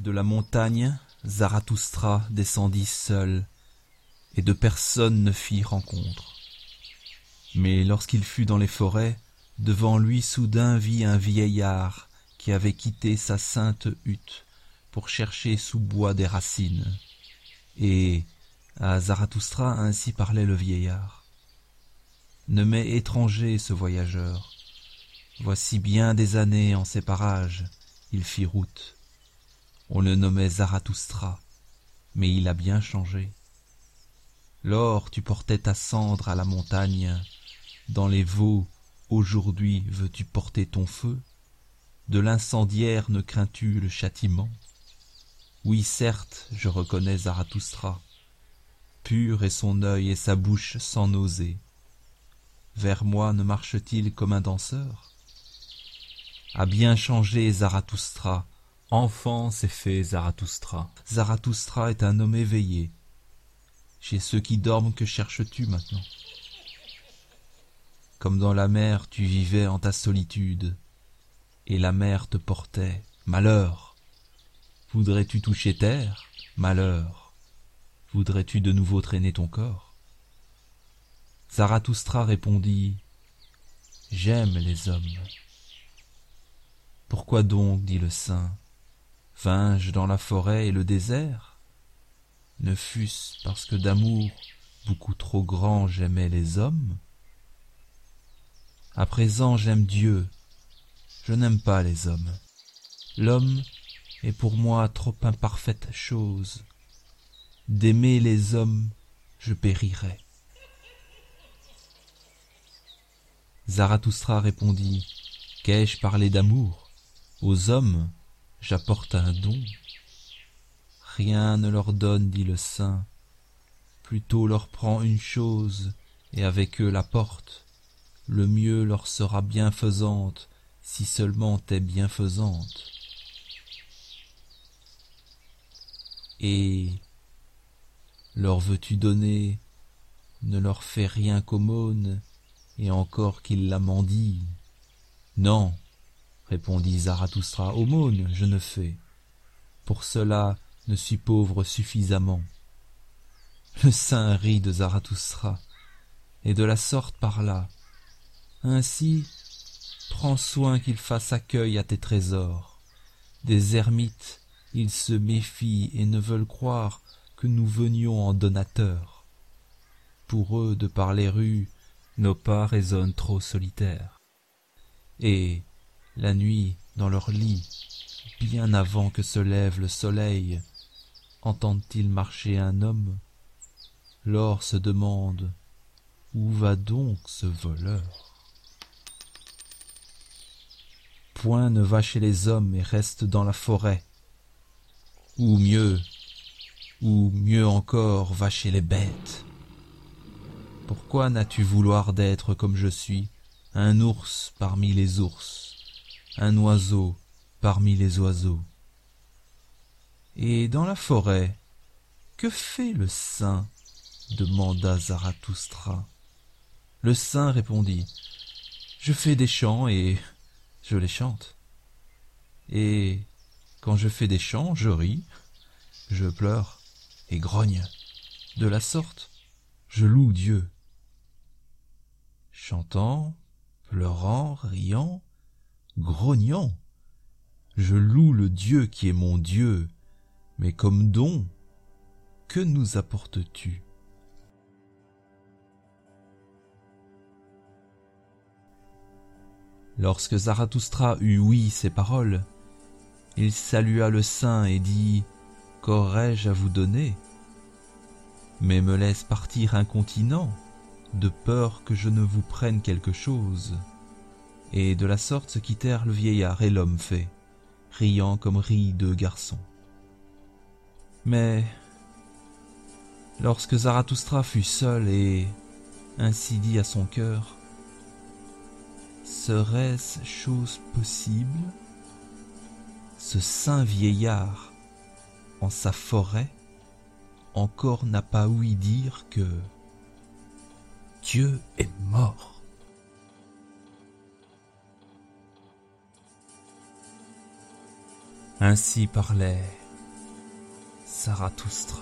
De la montagne, Zarathustra descendit seul, et de personne ne fit rencontre. Mais lorsqu'il fut dans les forêts, devant lui soudain vit un vieillard qui avait quitté sa sainte hutte pour chercher sous bois des racines. Et à Zarathustra ainsi parlait le vieillard. Ne m'est étranger ce voyageur. Voici bien des années en ces parages, il fit route. On le nommait Zarathustra, mais il a bien changé. Lors tu portais ta cendre à la montagne, dans les veaux, aujourd'hui veux-tu porter ton feu? De l'incendiaire ne crains-tu le châtiment? Oui, certes, je reconnais Zarathustra. Pur est son œil et sa bouche sans nausée. Vers moi ne marche-t-il comme un danseur? A bien changé Zarathustra, enfant s'est fait Zarathustra. Zarathustra est un homme éveillé, chez ceux qui dorment, que cherches-tu maintenant? Comme dans la mer, tu vivais en ta solitude, et la mer te portait. Malheur Voudrais-tu toucher terre? Malheur Voudrais-tu de nouveau traîner ton corps? Zarathustra répondit J'aime les hommes. Pourquoi donc, dit le saint, vins-je dans la forêt et le désert? Ne fût-ce parce que d'amour beaucoup trop grand j'aimais les hommes? À présent j'aime Dieu, je n'aime pas les hommes. L'homme est pour moi trop imparfaite chose. D'aimer les hommes, je périrais. Zarathustra répondit, Qu'ai-je parlé d'amour? Aux hommes, j'apporte un don. Rien ne leur donne, dit le saint, plutôt leur prend une chose, et avec eux la porte. Le mieux leur sera bienfaisante, si seulement t'es bienfaisante. Et leur veux-tu donner, ne leur fais rien qu'aumône, et encore qu'ils la mendient. Non, répondit Zarathustra, aumône je ne fais. Pour cela ne suis pauvre suffisamment. Le saint rit de Zarathustra, et de la sorte parla. Ainsi, prends soin qu'il fasse accueil à tes trésors. Des ermites, ils se méfient et ne veulent croire que nous venions en donateurs. Pour eux, de par les rues, nos pas résonnent trop solitaires. Et, la nuit, dans leur lit, bien avant que se lève le soleil, entendent-ils marcher un homme? L'or se demande Où va donc ce voleur? Point ne va chez les hommes et reste dans la forêt. Ou mieux, ou mieux encore, va chez les bêtes. Pourquoi n'as-tu vouloir d'être comme je suis, un ours parmi les ours, un oiseau parmi les oiseaux et dans la forêt, que fait le saint demanda Zarathustra. Le saint répondit Je fais des chants et je les chante. Et quand je fais des chants, je ris, je pleure et grogne. De la sorte, je loue Dieu. Chantant, pleurant, riant, grognant, je loue le Dieu qui est mon Dieu mais comme don, que nous apportes-tu? Lorsque Zarathustra eut ouï ces paroles, il salua le saint et dit Qu'aurais-je à vous donner? Mais me laisse partir incontinent, de peur que je ne vous prenne quelque chose. Et de la sorte se quittèrent le vieillard et l'homme fait, riant comme rient deux garçons. Mais lorsque Zarathustra fut seul et ainsi dit à son cœur, serait-ce chose possible? Ce saint vieillard, en sa forêt, encore n'a pas ouï dire que Dieu est mort. Ainsi parlait Zarathustra.